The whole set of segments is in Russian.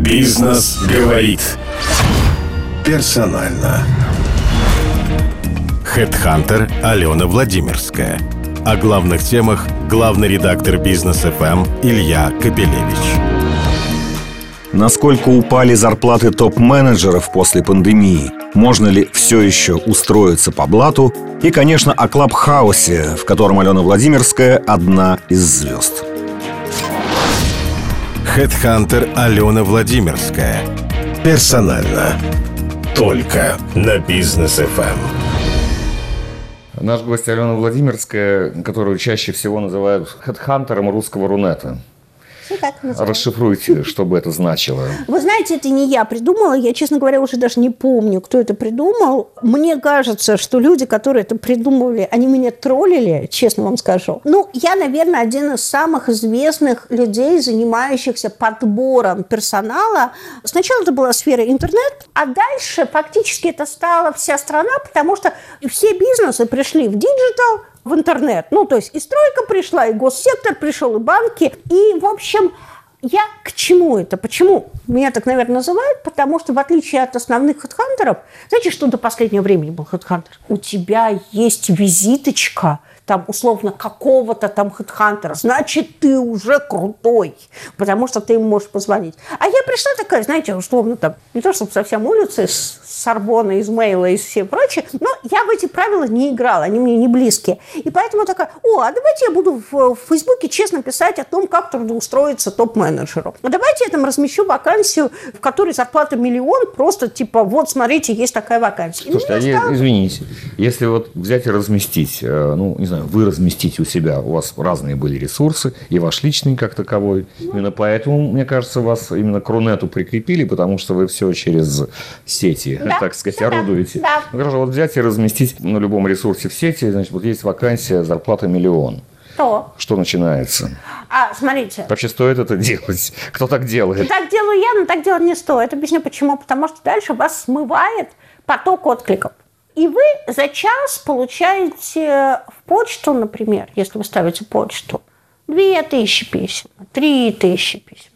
Бизнес говорит. Персонально. Хедхантер Алена Владимирская. О главных темах главный редактор Бизнес ФМ Илья Капелевич. Насколько упали зарплаты топ-менеджеров после пандемии? Можно ли все еще устроиться по блату? И, конечно, о Клабхаусе, в котором Алена Владимирская одна из звезд. Хедхантер Алена Владимирская. Персонально. Только на Бизнес ФМ. Наш гость Алена Владимирская, которую чаще всего называют хедхантером русского Рунета. Так называют. Расшифруйте, что бы это значило. Вы знаете, это не я придумала. Я, честно говоря, уже даже не помню, кто это придумал. Мне кажется, что люди, которые это придумывали, они меня троллили, честно вам скажу. Ну, я, наверное, один из самых известных людей, занимающихся подбором персонала. Сначала это была сфера интернет, а дальше фактически это стала вся страна, потому что все бизнесы пришли в диджитал, в интернет. Ну, то есть и стройка пришла, и госсектор пришел, и банки. И, в общем, я к чему это? Почему меня так, наверное, называют? Потому что, в отличие от основных хедхантеров, знаете, что до последнего времени был хедхантер? У тебя есть визиточка – там, условно, какого-то там хедхантера, значит, ты уже крутой, потому что ты ему можешь позвонить. А я пришла такая, знаете, условно, там, не то чтобы совсем улицы, с Сорбона, из Мейла и все прочее, но я в эти правила не играла, они мне не близкие. И поэтому такая, о, а давайте я буду в, в Фейсбуке честно писать о том, как трудоустроиться топ-менеджеру. А давайте я там размещу вакансию, в которой зарплата миллион, просто типа, вот, смотрите, есть такая вакансия. Слушайте, а стало... извините, если вот взять и разместить, э, ну, не знаю, вы разместите у себя, у вас разные были ресурсы, и ваш личный как таковой. Именно поэтому, мне кажется, вас именно к Рунету прикрепили, потому что вы все через сети, да, так сказать, да, орудуете. Да. Ну, хорошо, вот взять и разместить на любом ресурсе в сети, значит, вот есть вакансия, зарплата миллион. Что? Что начинается? А, смотрите. Вообще стоит это делать? Кто так делает? Так делаю я, но так делать не стоит. Объясню почему. Потому что дальше вас смывает поток откликов. И вы за час получаете в почту, например, если вы ставите почту, 2000 писем, 3000 писем.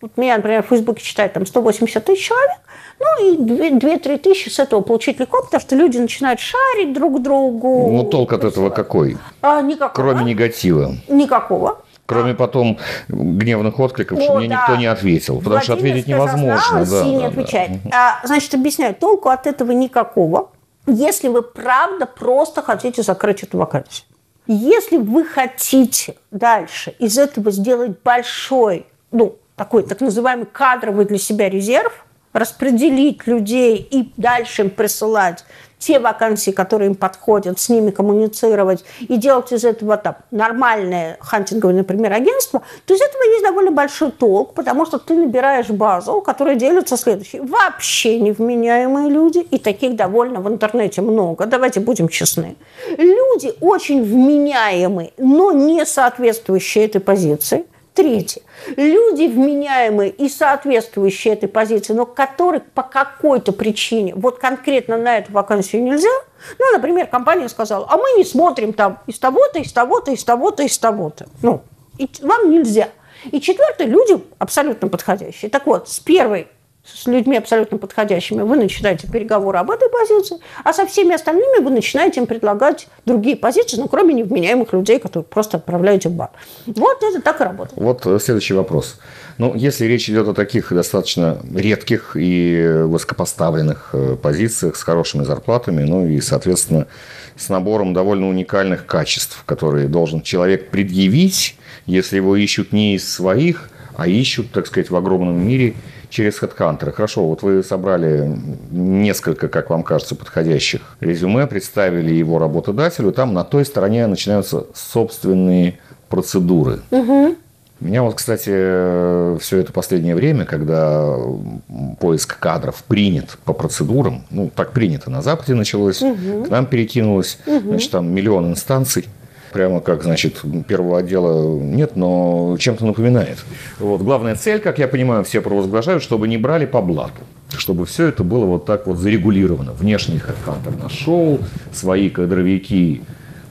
Вот меня, например, в Фейсбуке читает там 180 тысяч человек, ну и 2-3 тысячи с этого получить легко, потому что люди начинают шарить друг другу. Ну, толк от этого какой? А, никакого. Кроме негатива. Никакого. Кроме потом гневных откликов, О, что мне да. никто не ответил. Потому Владимир что ответить невозможно. Да, и не да, отвечает. Да. А, значит, объясняю, толку от этого никакого если вы правда просто хотите закрыть эту вакансию. Если вы хотите дальше из этого сделать большой, ну, такой так называемый кадровый для себя резерв, распределить людей и дальше им присылать те вакансии, которые им подходят, с ними коммуницировать и делать из этого там нормальное хантинговое, например, агентство, то из этого есть довольно большой толк, потому что ты набираешь базу, которая делится следующей. Вообще невменяемые люди, и таких довольно в интернете много, давайте будем честны. Люди очень вменяемые, но не соответствующие этой позиции. Третье. Люди вменяемые и соответствующие этой позиции, но которых по какой-то причине, вот конкретно на эту вакансию нельзя, ну, например, компания сказала, а мы не смотрим там из того-то, из того-то, из того-то, из того-то. Ну, и вам нельзя. И четвертое, люди абсолютно подходящие. Так вот, с первой с людьми абсолютно подходящими, вы начинаете переговоры об этой позиции, а со всеми остальными вы начинаете им предлагать другие позиции, ну, кроме невменяемых людей, которых просто отправляете в бар. Вот это так и работает. Вот э, следующий вопрос. Ну, если речь идет о таких достаточно редких и высокопоставленных э, позициях с хорошими зарплатами, ну и, соответственно, с набором довольно уникальных качеств, которые должен человек предъявить, если его ищут не из своих, а ищут, так сказать, в огромном мире – через HeadHunter. Хорошо, вот вы собрали несколько, как вам кажется, подходящих резюме, представили его работодателю, там на той стороне начинаются собственные процедуры. Угу. Меня вот, кстати, все это последнее время, когда поиск кадров принят по процедурам, ну, так принято на Западе началось, угу. к нам перекинулось, угу. значит, там миллион инстанций, прямо как, значит, первого отдела нет, но чем-то напоминает. Вот. Главная цель, как я понимаю, все провозглашают, чтобы не брали по блату. Чтобы все это было вот так вот зарегулировано. Внешний хедхантер нашел, свои кадровики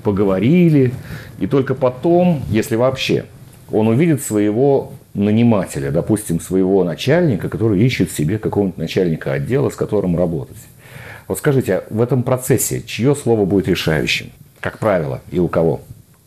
поговорили, и только потом, если вообще он увидит своего нанимателя, допустим, своего начальника, который ищет себе какого-нибудь начальника отдела, с которым работать. Вот скажите, а в этом процессе чье слово будет решающим, как правило, и у кого?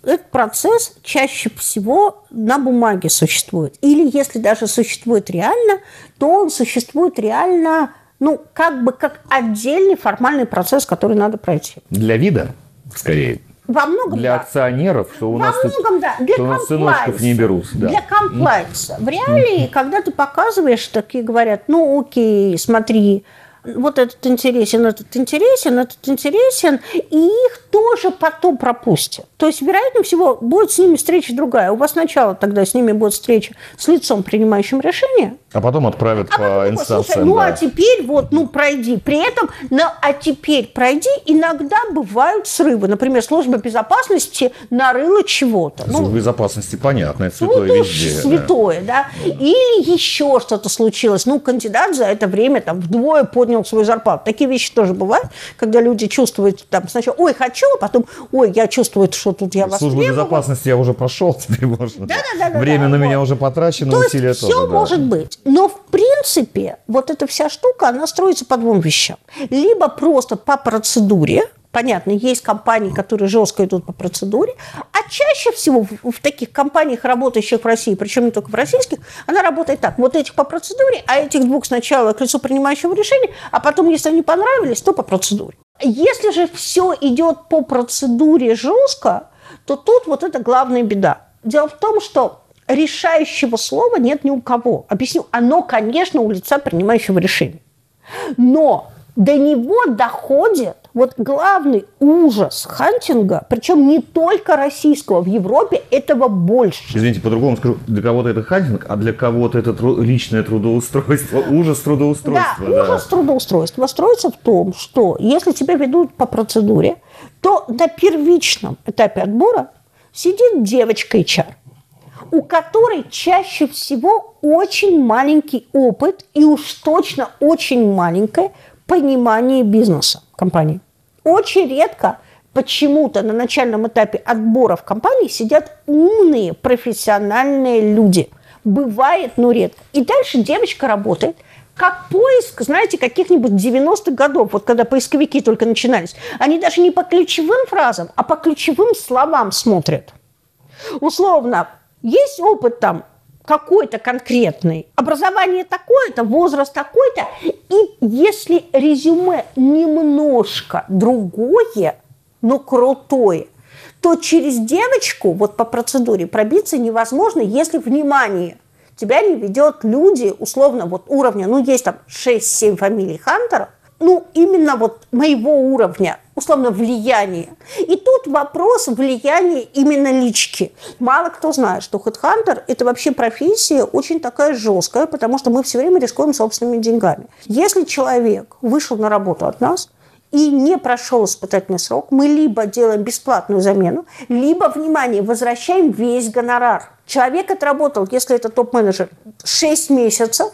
Этот процесс чаще всего на бумаге существует. Или если даже существует реально, то он существует реально, ну, как бы как отдельный формальный процесс, который надо пройти. Для вида, скорее. Во многом Для да. акционеров, что у Во нас, тут- многом, да. Для что у нас сыночков не берут. Да. Для комплайенса. В реалии, когда ты показываешь, такие говорят, ну окей, смотри, вот этот интересен, этот интересен, этот интересен, и их тоже потом пропустят. То есть, вероятнее всего, будет с ними встреча другая. У вас сначала тогда с ними будет встреча с лицом, принимающим решение, А потом отправят а по потом, слушай, инстанциям. ну да. а теперь вот, ну пройди. При этом, ну, а теперь пройди, иногда бывают срывы. Например, служба безопасности нарыла чего-то. Ну, Служба безопасности, понятно, это ну, святое уж везде. да. святое, да. Или еще что-то случилось. Ну, кандидат за это время там вдвое поднял свою зарплату. Такие вещи тоже бывают, когда люди чувствуют там сначала, ой, хочу, а потом, ой, я чувствую, что тут я Службу востребован. безопасности я уже прошел, теперь можно. Да-да-да-да-да, Время на вот. меня уже потрачено, То есть усилия все тоже. да. может быть. Но в принципе вот эта вся штука, она строится по двум вещам. Либо просто по процедуре, Понятно, есть компании, которые жестко идут по процедуре, а чаще всего в, в таких компаниях, работающих в России, причем не только в российских, она работает так. Вот этих по процедуре, а этих двух сначала к лицу принимающего решения, а потом, если они понравились, то по процедуре. Если же все идет по процедуре жестко, то тут вот это главная беда. Дело в том, что решающего слова нет ни у кого. Объясню, оно, конечно, у лица принимающего решения. Но до него доходит вот главный ужас хантинга, причем не только российского, в Европе этого больше. Извините, по-другому скажу. Для кого-то это хантинг, а для кого-то это тру- личное трудоустройство. Ужас трудоустройства. Да, ужас трудоустройства строится в том, что если тебя ведут по процедуре, то на первичном этапе отбора сидит девочка HR, у которой чаще всего очень маленький опыт и уж точно очень маленькое понимание бизнеса компании. Очень редко почему-то на начальном этапе отбора в компании сидят умные, профессиональные люди. Бывает, но редко. И дальше девочка работает как поиск, знаете, каких-нибудь 90-х годов, вот когда поисковики только начинались. Они даже не по ключевым фразам, а по ключевым словам смотрят. Условно, есть опыт там какой-то конкретный, образование такое-то, возраст такой-то, и если резюме немножко другое, но крутое, то через девочку вот по процедуре пробиться невозможно, если внимание тебя не ведет люди, условно, вот уровня, ну, есть там 6-7 фамилий Хантеров, ну, именно вот моего уровня, условно, влияния. И тут вопрос влияния именно лички. Мало кто знает, что HeadHunter – это вообще профессия очень такая жесткая, потому что мы все время рискуем собственными деньгами. Если человек вышел на работу от нас, и не прошел испытательный срок, мы либо делаем бесплатную замену, либо, внимание, возвращаем весь гонорар. Человек отработал, если это топ-менеджер, 6 месяцев,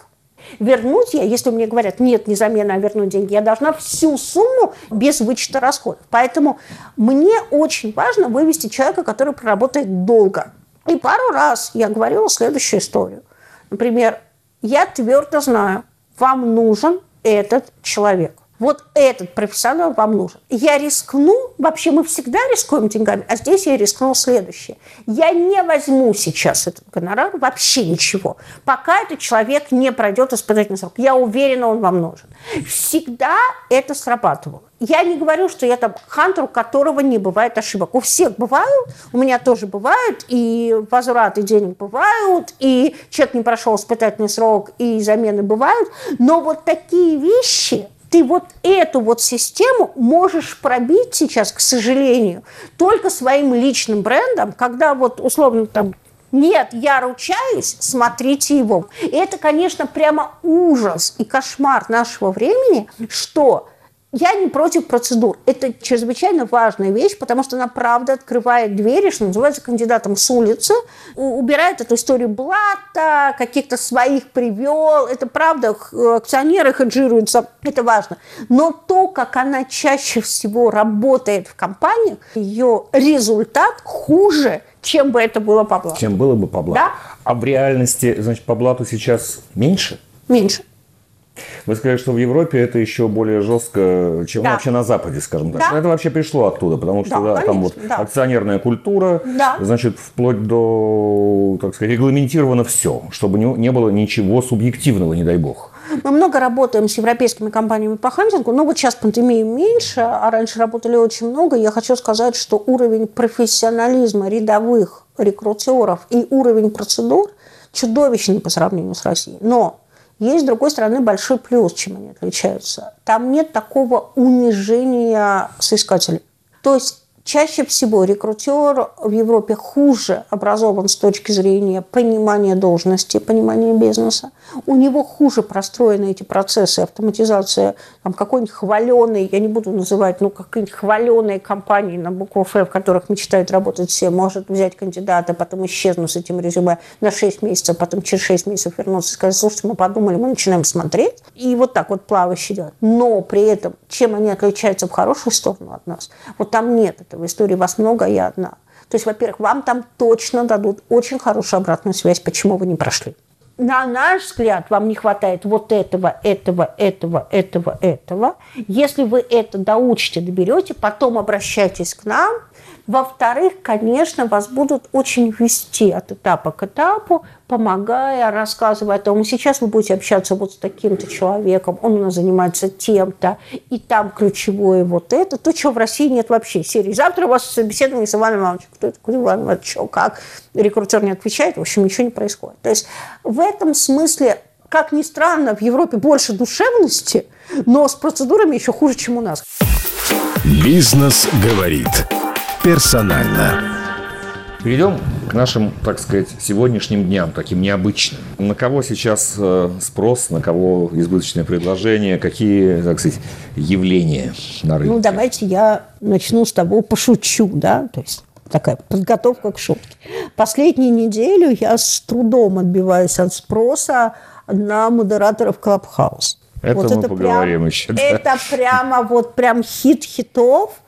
вернуть я, если мне говорят, нет, не замена, а вернуть деньги, я должна всю сумму без вычета расходов. Поэтому мне очень важно вывести человека, который проработает долго. И пару раз я говорила следующую историю. Например, я твердо знаю, вам нужен этот человек. Вот этот профессионал вам нужен. Я рискну, вообще мы всегда рискуем деньгами, а здесь я рискну следующее. Я не возьму сейчас этот гонорар, вообще ничего, пока этот человек не пройдет испытательный срок. Я уверена, он вам нужен. Всегда это срабатывало. Я не говорю, что я там хантер, у которого не бывает ошибок. У всех бывают, у меня тоже бывают, и возвраты денег бывают, и человек не прошел испытательный срок, и замены бывают. Но вот такие вещи, ты вот эту вот систему можешь пробить сейчас, к сожалению, только своим личным брендом, когда вот условно там нет, я ручаюсь, смотрите его. И это, конечно, прямо ужас и кошмар нашего времени, что я не против процедур. Это чрезвычайно важная вещь, потому что она, правда, открывает двери, что называется, кандидатом с улицы, убирает эту историю блата, каких-то своих привел. Это правда, акционеры хеджируются, это важно. Но то, как она чаще всего работает в компаниях, ее результат хуже, чем бы это было по блату. Чем было бы по блату. Да? А в реальности, значит, по блату сейчас меньше? Меньше. Вы сказали, что в Европе это еще более жестко, чем Да. вообще на Западе, скажем так. Да. Это вообще пришло оттуда, потому что Да, да, там вот да. акционерная культура, Да. значит, вплоть до, так сказать, регламентировано все, чтобы не, не было ничего субъективного, не дай бог. Мы много работаем с европейскими компаниями по хантингу, но вот сейчас пандемии меньше, а раньше работали очень много. Я хочу сказать, что уровень профессионализма рядовых рекрутеров и уровень процедур чудовищный по сравнению с Россией. Но есть, с другой стороны, большой плюс, чем они отличаются. Там нет такого унижения соискателей. То есть чаще всего рекрутер в Европе хуже образован с точки зрения понимания должности, понимания бизнеса. У него хуже простроены эти процессы, автоматизация там, какой-нибудь хваленой, я не буду называть, ну, какие-нибудь хваленые компании на букву Ф, в которых мечтают работать все, может взять кандидата, потом исчезнуть с этим резюме на 6 месяцев, потом через 6 месяцев вернуться и сказать, слушайте, мы подумали, мы начинаем смотреть, и вот так вот плавающе делать. Но при этом, чем они отличаются в хорошую сторону от нас, вот там нет этого. В истории вас много, я одна. То есть, во-первых, вам там точно дадут очень хорошую обратную связь, почему вы не прошли. На наш взгляд, вам не хватает вот этого, этого, этого, этого, этого. Если вы это доучите, доберете, потом обращайтесь к нам. Во-вторых, конечно, вас будут очень вести от этапа к этапу, помогая, рассказывая о том, сейчас вы будете общаться вот с таким-то человеком, он у нас занимается тем-то, и там ключевое вот это, то, чего в России нет вообще. Серии «Завтра у вас собеседование с Иваном Ивановичем». Кто это? Иван Иванович? Как? Рекрутер не отвечает, в общем, ничего не происходит. То есть в этом смысле как ни странно, в Европе больше душевности, но с процедурами еще хуже, чем у нас. Бизнес говорит. Персонально. Перейдем к нашим, так сказать, сегодняшним дням, таким необычным. На кого сейчас э, спрос, на кого избыточное предложение, какие, так сказать, явления на рынке? Ну, давайте я начну с того, пошучу, да, то есть такая подготовка к шутке. Последнюю неделю я с трудом отбиваюсь от спроса на модераторов Клабхаус. Это мы поговорим еще, да. Это прямо вот прям хит хитов.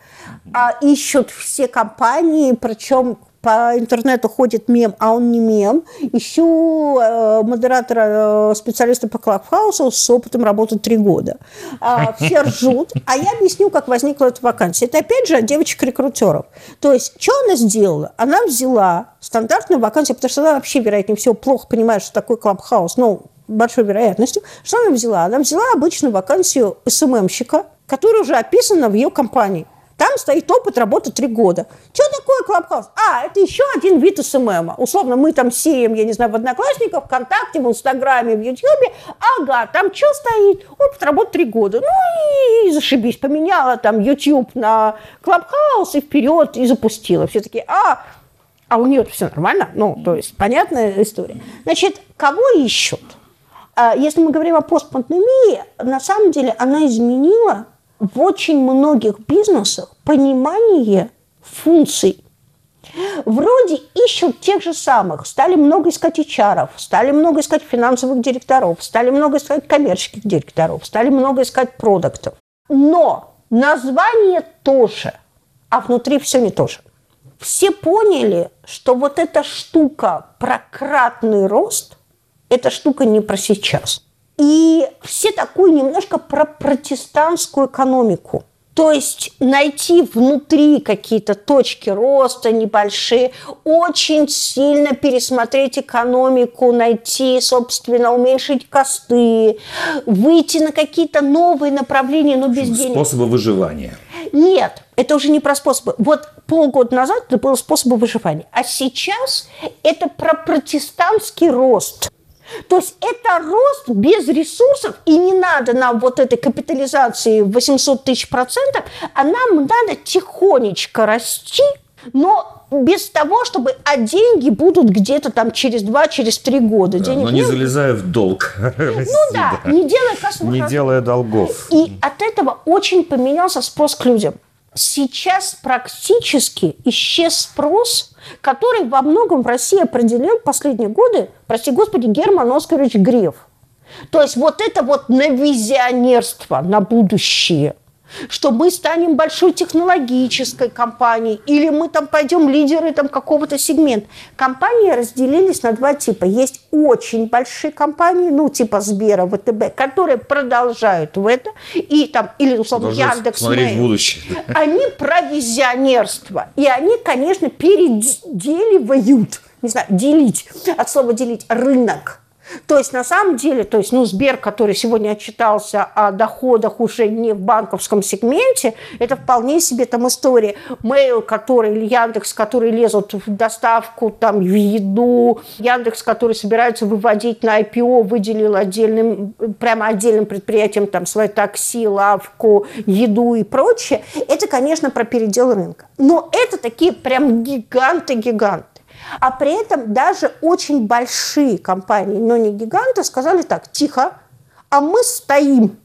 А, ищут все компании, причем по интернету ходит мем, а он не мем. Ищу э, модератора, э, специалиста по Клабхаусу с опытом работы три года. А, все ржут. А я объясню, как возникла эта вакансия. Это опять же от девочек-рекрутеров. То есть, что она сделала? Она взяла стандартную вакансию, потому что она вообще, вероятнее всего, плохо понимает, что такое Клабхаус. Ну, большой вероятностью. Что она взяла? Она взяла обычную вакансию SMM щика, которая уже описана в ее компании. Там стоит опыт работы три года. Что такое Клабхаус? А, это еще один вид SMM а. Условно, мы там сеем, я не знаю, в Одноклассниках, ВКонтакте, в Инстаграме, в Ютьюбе. Ага, там что стоит? Опыт работы три года. Ну и зашибись. Поменяла там YouTube на Клабхаус и вперед, и запустила. Все таки а, а у нее все нормально. Ну, то есть, понятная история. Значит, кого ищут? А Если мы говорим о постпандемии, на самом деле она изменила в очень многих бизнесах понимание функций. Вроде ищут тех же самых. Стали много искать HR, стали много искать финансовых директоров, стали много искать коммерческих директоров, стали много искать продуктов. Но название тоже, а внутри все не то же. Все поняли, что вот эта штука про кратный рост, эта штука не про сейчас. И все такую немножко про протестантскую экономику. То есть найти внутри какие-то точки роста небольшие, очень сильно пересмотреть экономику, найти, собственно, уменьшить косты, выйти на какие-то новые направления, но без денег. Способы выживания. Нет, это уже не про способы. Вот полгода назад это было способы выживания. А сейчас это про протестантский рост. То есть это рост без ресурсов, и не надо нам вот этой капитализации в 800 тысяч процентов, а нам надо тихонечко расти Но без того, чтобы, а деньги будут где-то там через два, через три года. Да, Денег но не нет. залезая в долг. Ну да, не делая кассовых Не делая долгов. И от этого очень поменялся спрос к людям. Сейчас практически исчез спрос, который во многом в России определил последние годы, прости господи, Герман Оскарович Греф. То есть вот это вот на визионерство, на будущее что мы станем большой технологической компанией, или мы там пойдем лидеры там какого-то сегмента. Компании разделились на два типа. Есть очень большие компании, ну типа Сбера, ВТБ, которые продолжают в это, и там, или условно Яндекс, смотреть Mail. будущее. Они про визионерство. И они, конечно, переделивают, не знаю, делить, от слова делить, рынок. То есть, на самом деле, то есть, ну, Сбер, который сегодня отчитался о доходах уже не в банковском сегменте, это вполне себе там история. Mail, который, или Яндекс, который лезут в доставку, там, в еду, Яндекс, который собирается выводить на IPO, выделил отдельным, прямо отдельным предприятиям там свое такси, лавку, еду и прочее. Это, конечно, про передел рынка. Но это такие прям гиганты-гиганты. А при этом даже очень большие компании, но не гиганты, сказали так, тихо, а мы стоим,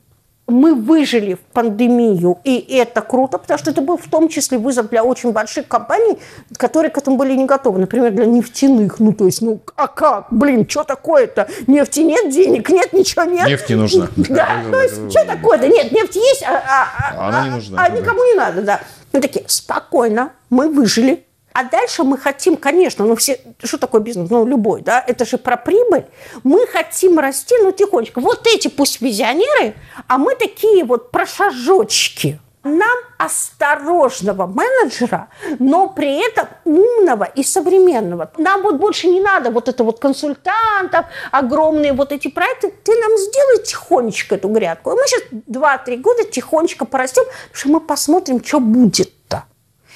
мы выжили в пандемию, и это круто, потому что это был в том числе вызов для очень больших компаний, которые к этому были не готовы. Например, для нефтяных. Ну, то есть, ну, а как? Блин, что такое-то? Нефти нет, денег нет, ничего нет. Нефти нужна. Да, то есть, что такое-то? Нет, нефть есть, а, а- а- Она не а- нужна, А никому не надо, да. Мы такие, спокойно, мы выжили. А дальше мы хотим, конечно, ну все, что такое бизнес? Ну, любой, да, это же про прибыль. Мы хотим расти, ну, тихонечко. Вот эти пусть визионеры, а мы такие вот прошажочки. Нам осторожного менеджера, но при этом умного и современного. Нам вот больше не надо вот это вот консультантов, огромные вот эти проекты. Ты нам сделай тихонечко эту грядку. И мы сейчас 2-3 года тихонечко порастем, потому что мы посмотрим, что будет-то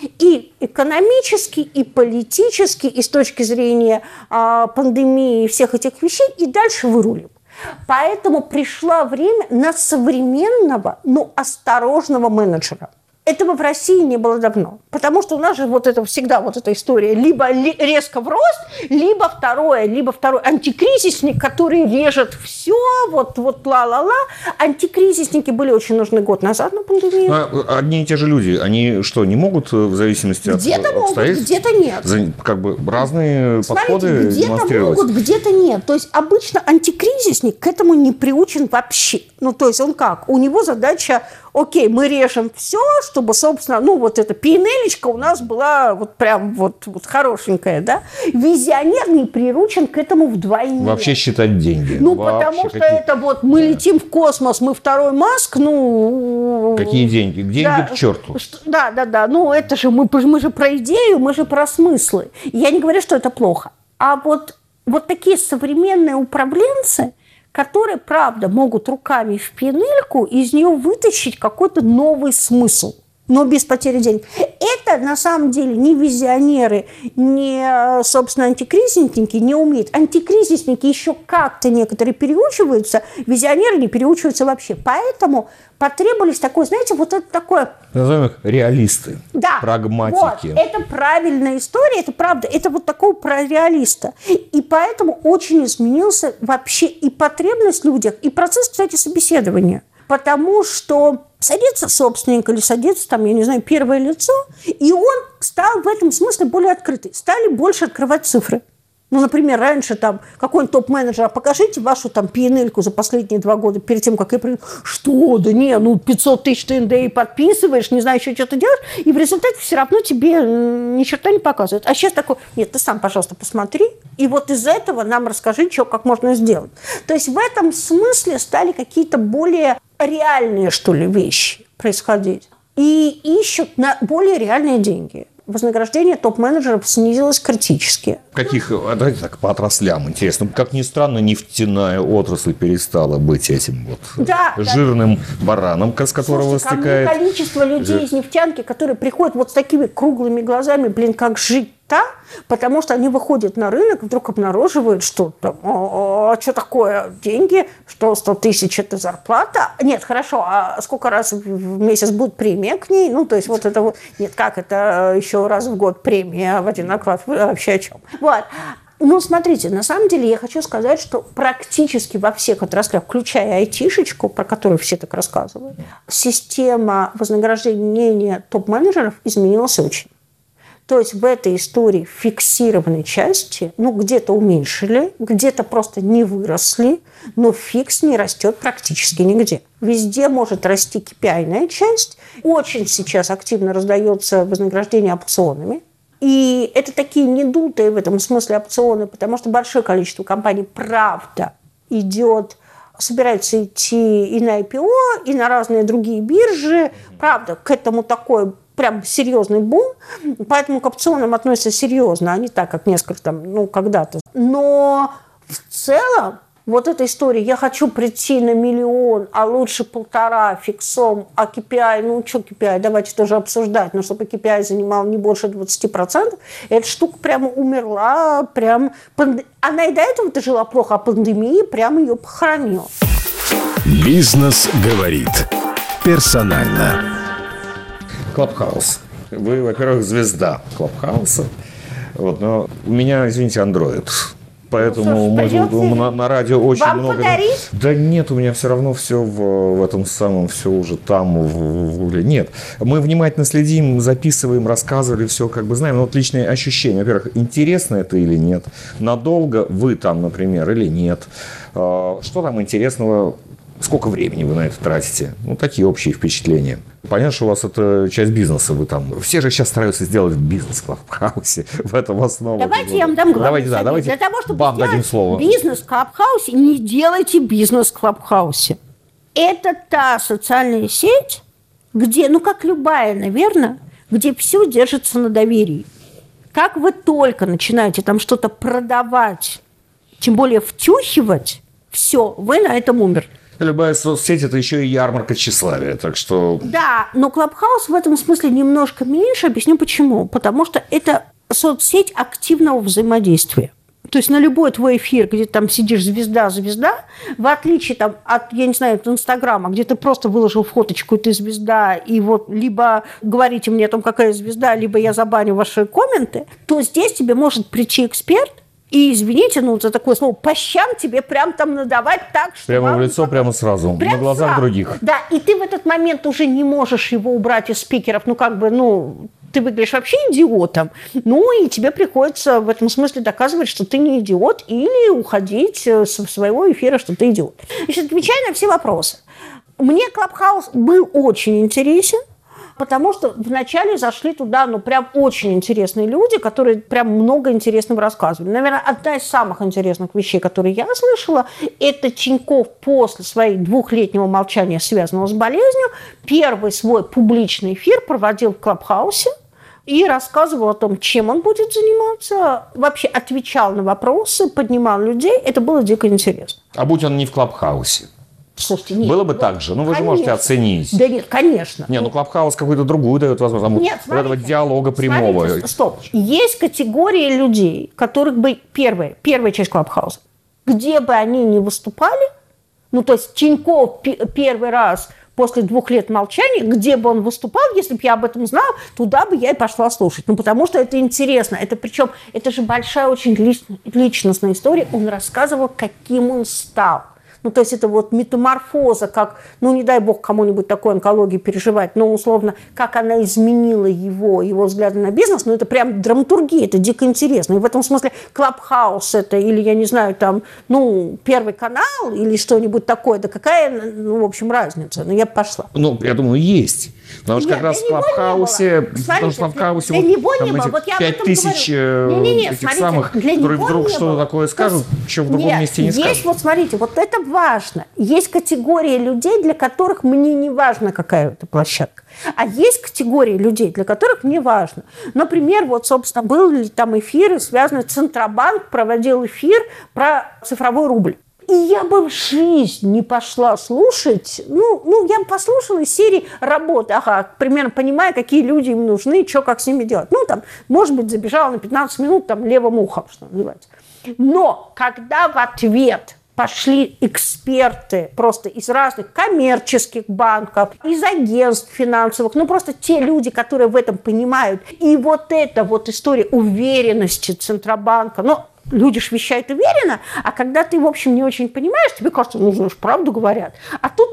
и экономически, и политически, и с точки зрения а, пандемии и всех этих вещей, и дальше вырулим. Поэтому пришло время на современного, но осторожного менеджера. Этого в России не было давно. Потому что у нас же вот это всегда вот эта история. Либо ли- резко в рост, либо второе, либо второй антикризисник, который режет все, вот, вот ла-ла-ла. Антикризисники были очень нужны год назад на пандемию. А Одни и те же люди, они что, не могут э, в зависимости от Где-то могут, где-то нет. за- как бы разные Смотрите, подходы где-то могут, где-то нет. То есть обычно антикризисник к этому не приучен вообще. Ну, то есть он как? У него задача, окей, мы режем все, чтобы, собственно, ну, вот эта пинелечка у нас была вот прям вот, вот хорошенькая, да? Визионер не приручен к этому вдвойне. Вообще считать деньги. Ну, Вообще потому что какие- это вот мы летим в космос, мы второй Маск, ну... Какие деньги? Деньги Да, к черту. Да, да, да. Ну, это же мы, мы же про идею, мы же про смыслы. Я не говорю, что это плохо. А вот, вот такие современные управленцы, которые, правда, могут руками в пенельку из нее вытащить какой-то новый смысл но без потери денег. Это на самом деле не визионеры, не, собственно, антикризисники не умеют. Антикризисники еще как-то некоторые переучиваются, визионеры не переучиваются вообще. Поэтому потребовались такое, знаете, вот это такое Назовем их реалисты, да, прагматики. Вот, это правильная история, это правда, это вот такого про реалиста. И поэтому очень изменился вообще и потребность в людях, и процесс, кстати, собеседования. Потому что садится собственник или садится там, я не знаю, первое лицо, и он стал в этом смысле более открытый. Стали больше открывать цифры. Ну, например, раньше там какой-нибудь топ-менеджер, а покажите вашу там pnl за последние два года перед тем, как я приду. Что? Да не, ну 500 тысяч ты НДИ подписываешь, не знаю, еще что-то делаешь, и в результате все равно тебе ни черта не показывают. А сейчас такой, нет, ты сам, пожалуйста, посмотри, и вот из этого нам расскажи, что, как можно сделать. То есть в этом смысле стали какие-то более реальные, что ли, вещи происходить. И ищут на более реальные деньги. Вознаграждение топ-менеджеров снизилось критически. Каких, а давайте так, по отраслям, интересно. Как ни странно, нефтяная отрасль перестала быть этим вот Да, да. жирным бараном, с которого Слушайте, стекает. количество людей жир. из нефтянки, которые приходят вот с такими круглыми глазами, блин, как жить черта, потому что они выходят на рынок, вдруг обнаруживают, что там, а, что такое деньги, что 100 тысяч – это зарплата. Нет, хорошо, а сколько раз в месяц будет премия к ней? Ну, то есть вот это вот, нет, как это еще раз в год премия в один оклад? Вообще о чем? Вот. Ну, смотрите, на самом деле я хочу сказать, что практически во всех отраслях, включая айтишечку, про которую все так рассказывают, система вознаграждения топ-менеджеров изменилась очень. То есть в этой истории фиксированной части, ну, где-то уменьшили, где-то просто не выросли, но фикс не растет практически нигде. Везде может расти kpi часть. Очень сейчас активно раздается вознаграждение опционами. И это такие недутые в этом смысле опционы, потому что большое количество компаний правда идет собирается идти и на IPO, и на разные другие биржи. Правда, к этому такой прям серьезный бум, поэтому к опционам относятся серьезно, а не так, как несколько там, ну, когда-то. Но в целом вот эта история, я хочу прийти на миллион, а лучше полтора фиксом, а KPI, ну что KPI, давайте тоже обсуждать, но чтобы KPI занимал не больше 20%, эта штука прямо умерла, прям... Она и до этого-то жила плохо, а пандемия прям ее похоронила. Бизнес говорит персонально. Клабхаус. Вы, во-первых, звезда Клабхауса. Вот, но у меня, извините, андроид. Поэтому Ну, ж, мы, на, на радио очень вам много. подарить? Да нет, у меня все равно все в, в этом самом, все уже там, в, в Гугле. Нет. Мы внимательно следим, записываем, рассказывали, все как бы знаем. Но вот личные ощущения. Во-первых, интересно это или нет? Надолго вы там, например, или нет? А, Что там интересного? Сколько времени вы на это тратите? Ну, такие общие впечатления. Понятно, что у вас это часть бизнеса, вы там... Все же сейчас стараются сделать бизнес в Клабхаусе, в этом основу. Давайте я вам дам главный Давайте, да, давайте Для того, чтобы вам сделать дадим слово. бизнес в Клабхаусе, не делайте бизнес в Клабхаусе. Это та социальная сеть, где, ну, как любая, наверное, где все держится на доверии. Как вы только начинаете там что-то продавать, тем более втюхивать, все, вы на этом умерли. Любая соцсеть – это еще и ярмарка тщеславия, так что... Да, но Клабхаус в этом смысле немножко меньше. Объясню почему. Потому что это соцсеть активного взаимодействия. То есть на любой твой эфир, где там сидишь звезда-звезда, в отличие там, от, я не знаю, от Инстаграма, где ты просто выложил фоточку, и ты звезда, и вот либо говорите мне о том, какая звезда, либо я забаню ваши комменты, то здесь тебе может прийти эксперт, и, извините, ну, за такое слово, по щам тебе прям там надавать так, что... Прямо в лицо, прямо сразу, Прям на глазах сразу. других. Да, и ты в этот момент уже не можешь его убрать из спикеров. Ну, как бы, ну, ты выглядишь вообще идиотом. Ну, и тебе приходится в этом смысле доказывать, что ты не идиот, или уходить э, со своего эфира, что ты идиот. Значит, отвечая на все вопросы. Мне Клабхаус был очень интересен, потому что вначале зашли туда, ну, прям очень интересные люди, которые прям много интересного рассказывали. Наверное, одна из самых интересных вещей, которые я слышала, это Тиньков после своего двухлетнего молчания, связанного с болезнью, первый свой публичный эфир проводил в Клабхаусе, и рассказывал о том, чем он будет заниматься, вообще отвечал на вопросы, поднимал людей. Это было дико интересно. А будь он не в Клабхаусе? Слушайте, нет. Было бы так же? Ну, вы же можете Конечно. оценить. Да нет, конечно. Не, ну Клабхаус какую-то другую дает возможность. Нет, вот этого смотрите. диалога прямого. Смотрите, стоп. Есть категории людей, которых бы... Первая, первая часть Клабхауса. Где бы они ни выступали, ну, то есть Тиньков пе- первый раз после двух лет молчания, где бы он выступал, если бы я об этом знала, туда бы я и пошла слушать. Ну, потому что это интересно. Это причем, это же большая очень лич- личностная история. Он рассказывал, каким он стал. Ну, то есть это вот метаморфоза, как, ну, не дай бог кому-нибудь такой онкологии переживать, но условно, как она изменила его, его взгляды на бизнес, ну, это прям драматургия, это дико интересно. И в этом смысле Клабхаус это, или, я не знаю, там, ну, Первый канал или что-нибудь такое, да какая, ну, в общем, разница? Ну, я пошла. Ну, я думаю, есть. Потому что Нет, как раз в не Клабхаусе, потому что в Клабхаусе вот него там не было. Вот я тысяч говорю. э, Не-не-не, этих смотрите, самых, которые вдруг не что-то такое скажут, что в другом Нет, месте не есть, скажут. вот смотрите, вот это важно. Есть категория людей, для которых мне не важно, какая это площадка. А есть категория людей, для которых мне важно. Например, вот, собственно, был ли там эфир, связанный Центробанк проводил эфир про цифровой рубль. И я бы в жизнь не пошла слушать. Ну, ну я бы послушала из серии работы. Ага, примерно понимая, какие люди им нужны, что, как с ними делать. Ну, там, может быть, забежала на 15 минут там левым ухом, что называется. Но когда в ответ пошли эксперты просто из разных коммерческих банков, из агентств финансовых, ну просто те люди, которые в этом понимают. И вот эта вот история уверенности Центробанка, ну, люди же вещают уверенно, а когда ты, в общем, не очень понимаешь, тебе кажется, ну, знаешь, правду говорят. А тут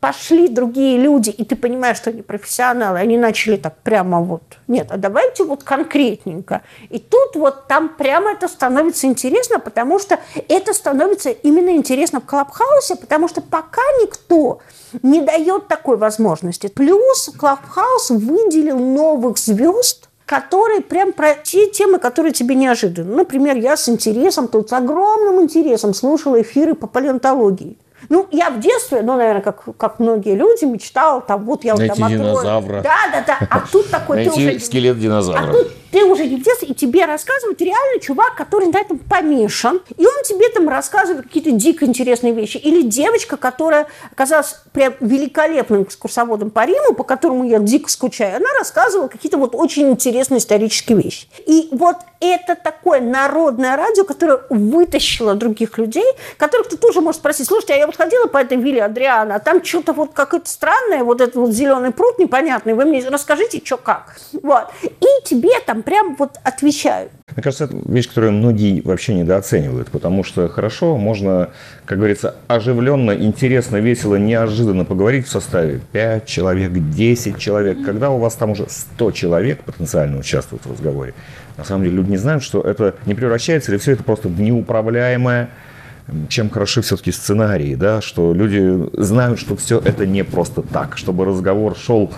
пошли другие люди, и ты понимаешь, что они профессионалы, они начали так прямо вот, нет, а давайте вот конкретненько. И тут вот там прямо это становится интересно, потому что это становится именно интересно в Клабхаусе, потому что пока никто не дает такой возможности. Плюс Клабхаус выделил новых звезд, которые прям про те темы, которые тебе неожиданны. Например, я с интересом, тут с огромным интересом слушала эфиры по палеонтологии. Ну, я в детстве, ну, наверное, как, как многие люди, мечтала, там, вот я Найти там динозавра. Да, да, да. А тут такой Найти скелет динозавра. А тут ты уже не в детстве, и тебе рассказывает реально чувак, который на этом помешан, и он тебе там рассказывает какие-то дико интересные вещи. Или девочка, которая оказалась прям великолепным экскурсоводом по Риму, по которому я дико скучаю, она рассказывала какие-то вот очень интересные исторические вещи. И вот это такое народное радио, которое вытащило других людей, которых ты тоже можешь спросить, слушайте, а я вот ходила по этой вилле Адриана, а там что-то вот какое-то странное, вот этот вот зеленый пруд непонятный, вы мне расскажите, что как. Вот. И тебе там прям вот отвечают. Мне кажется, это вещь, которую многие вообще недооценивают, потому что хорошо, можно, как говорится, оживленно, интересно, весело, неожиданно поговорить в составе 5 человек, 10 человек, когда у вас там уже 100 человек потенциально участвуют в разговоре. На самом деле люди не знают, что это не превращается, или все это просто в неуправляемое, чем хороши все-таки сценарии, да, что люди знают, что все это не просто так, чтобы разговор шел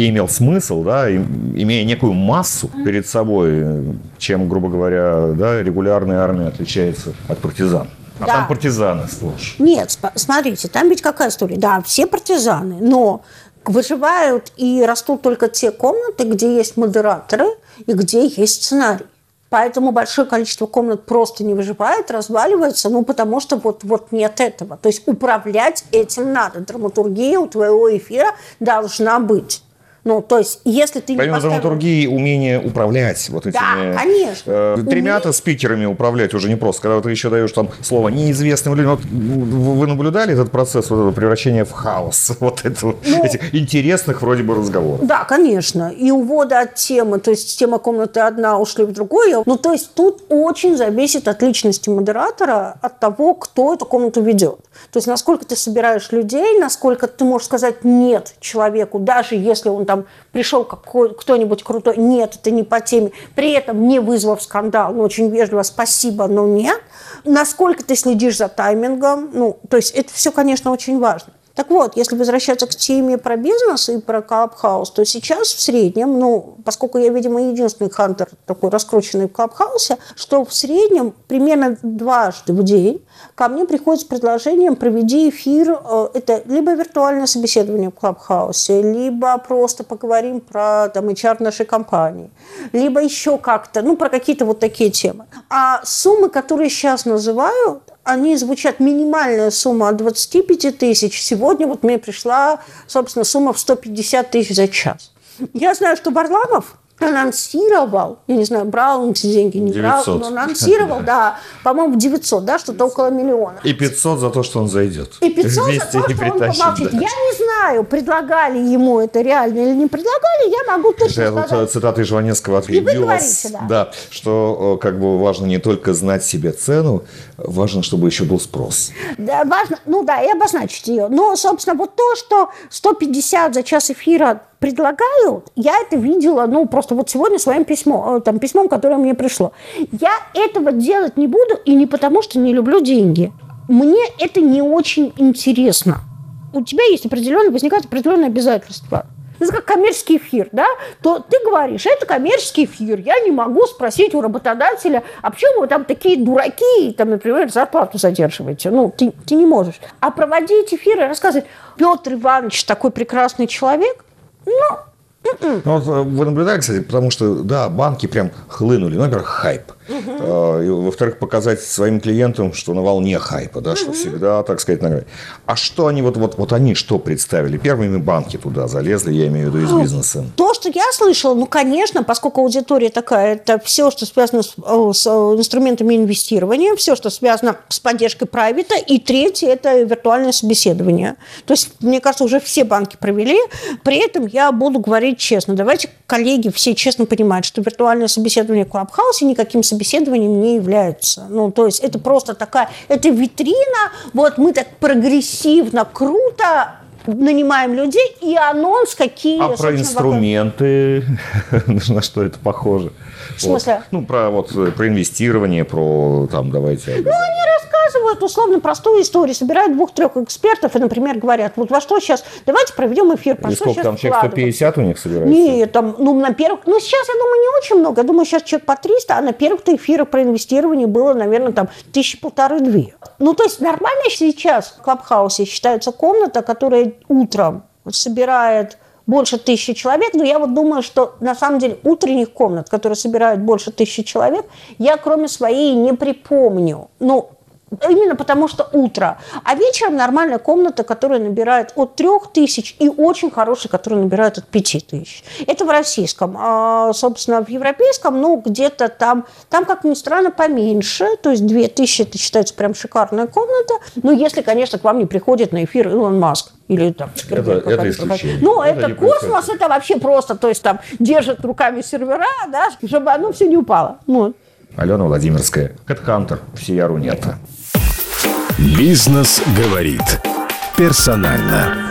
и имел смысл, да, имея некую массу перед собой, чем, грубо говоря, да, регулярная армия отличается от партизан. А Да. там партизаны сплошь. Нет, смотрите, там ведь какая история? Да, все партизаны, но выживают и растут только те комнаты, где есть модераторы и где есть сценарий. Поэтому большое количество комнат просто не выживает, разваливается, ну, потому что вот, вот нет этого. То есть управлять этим надо. Драматургия у твоего эфира должна быть. Ну, то есть, если ты не Помимо поставил- драматургии, умение управлять вот этими... Да, конечно. э, тремя-то спикерами управлять уже не просто. Когда ты еще даешь там слово неизвестным людям. Вот вы наблюдали этот процесс вот этого превращения в хаос? Вот этого, Ну, этих интересных вроде бы разговоров. Да, конечно. И увода от темы. То есть тема комнаты одна, ушли в другую. Ну, то есть тут очень зависит от личности модератора, от того, кто эту комнату ведет. То есть насколько ты собираешь людей, насколько ты можешь сказать «нет» человеку, даже если он там пришел кто-нибудь крутой, нет, это не по теме, при этом не вызвав скандал, ну, очень вежливо, спасибо, но нет. Насколько ты следишь за таймингом, ну, то есть это все, конечно, очень важно. Так вот, если возвращаться к теме про бизнес и про Клабхаус, то сейчас в среднем, ну, поскольку я, видимо, единственный хантер такой раскрученный в Клабхаусе, что в среднем примерно дважды в день ко мне приходит с предложением проведи эфир, э, это либо виртуальное собеседование в Клабхаусе, либо просто поговорим про там, HR нашей компании, либо еще как-то, ну, про какие-то вот такие темы. А суммы, которые сейчас называют, они звучат минимальная сумма от 25 тысяч. Сегодня вот мне пришла, собственно, сумма в 150 тысяч за час. Я знаю, что Варламов анонсировал, я не знаю, брал он эти деньги, не 900. брал, но анонсировал, да, по-моему, в 900, да, что-то около миллиона. И 500 за то, что он зайдет. И 500 за то, что он помолчит. Я не знаю, предлагали ему это реально или не предлагали, я могу точно Это вот, э, сказать. цитата из Жванецкого от И вы вас. говорите, да. что э, как бы важно не только знать себе цену, важно, чтобы еще был спрос. Да, важно, ну да, и обозначить ее. Но, собственно, вот то, что 150 за час эфира предлагают, я это видела, ну, просто вот сегодня своим письмом, э, там, письмом, которое мне пришло. Я этого делать не буду, и не потому, что не люблю деньги. Мне это не очень интересно. У тебя есть определенные, возникают определенные обязательства. Ну, Это как коммерческий эфир, да? То ты говоришь, это коммерческий эфир, я не могу спросить у работодателя, а почему вы там такие дураки, там, например, зарплату задерживаете? Ну, ты, ты не можешь. А проводить эфиры, рассказывать, Петр Иванович такой прекрасный человек, ну, Ну, вот э, вы наблюдали, кстати, потому что, да, банки прям хлынули. Ну, во-первых, хайп. И, во-вторых, показать своим клиентам, что на волне хайпа, да, угу. что всегда, так сказать, наград. А что они, вот, вот, вот они что представили? Первыми банки туда залезли, я имею в виду, из ну, бизнеса. То, что я слышала, ну, конечно, поскольку аудитория такая, это все, что связано с, с инструментами инвестирования, все, что связано с поддержкой прайвета, и третье – это виртуальное собеседование. То есть, мне кажется, уже все банки провели. При этом я буду говорить честно. Давайте, коллеги, все честно понимают, что виртуальное собеседование в Клабхаусе никаким собеседованием не является. Ну, то есть это просто такая, это витрина, вот мы так прогрессивно, круто нанимаем людей, и анонс какие... А про инструменты, на что это похоже? В смысле? Вот. Ну, про, вот, про инвестирование, про, там, давайте... Ну, они рассказывают условно простую историю, собирают двух-трех экспертов и, например, говорят, вот во что сейчас, давайте проведем эфир. Про и сколько там, человек 150 у них собирается? Нет, там, ну, на первых, ну, сейчас, я думаю, не очень много, я думаю, сейчас человек по 300, а на первых-то эфирах про инвестирование было, наверное, там, тысячи полторы-две. Ну, то есть нормально сейчас в Клабхаусе считается комната, которая утром собирает больше тысячи человек, но я вот думаю, что на самом деле утренних комнат, которые собирают больше тысячи человек, я кроме своей не припомню. Ну, Именно потому что утро. А вечером нормальная комната, которая набирает от трех тысяч, и очень хорошая, которая набирает от пяти тысяч. Это в российском. А, собственно, в европейском, ну, где-то там, там, как ни странно, поменьше. То есть две тысячи, это считается прям шикарная комната. Ну, если, конечно, к вам не приходит на эфир Илон Маск. Или там это, это исключение. Ну, это, это космос, это вообще просто, то есть там держат руками сервера, да, чтобы оно все не упало. Вот. Алена Владимирская, Кэтхантер, всея Рунета. Бизнес говорит персонально.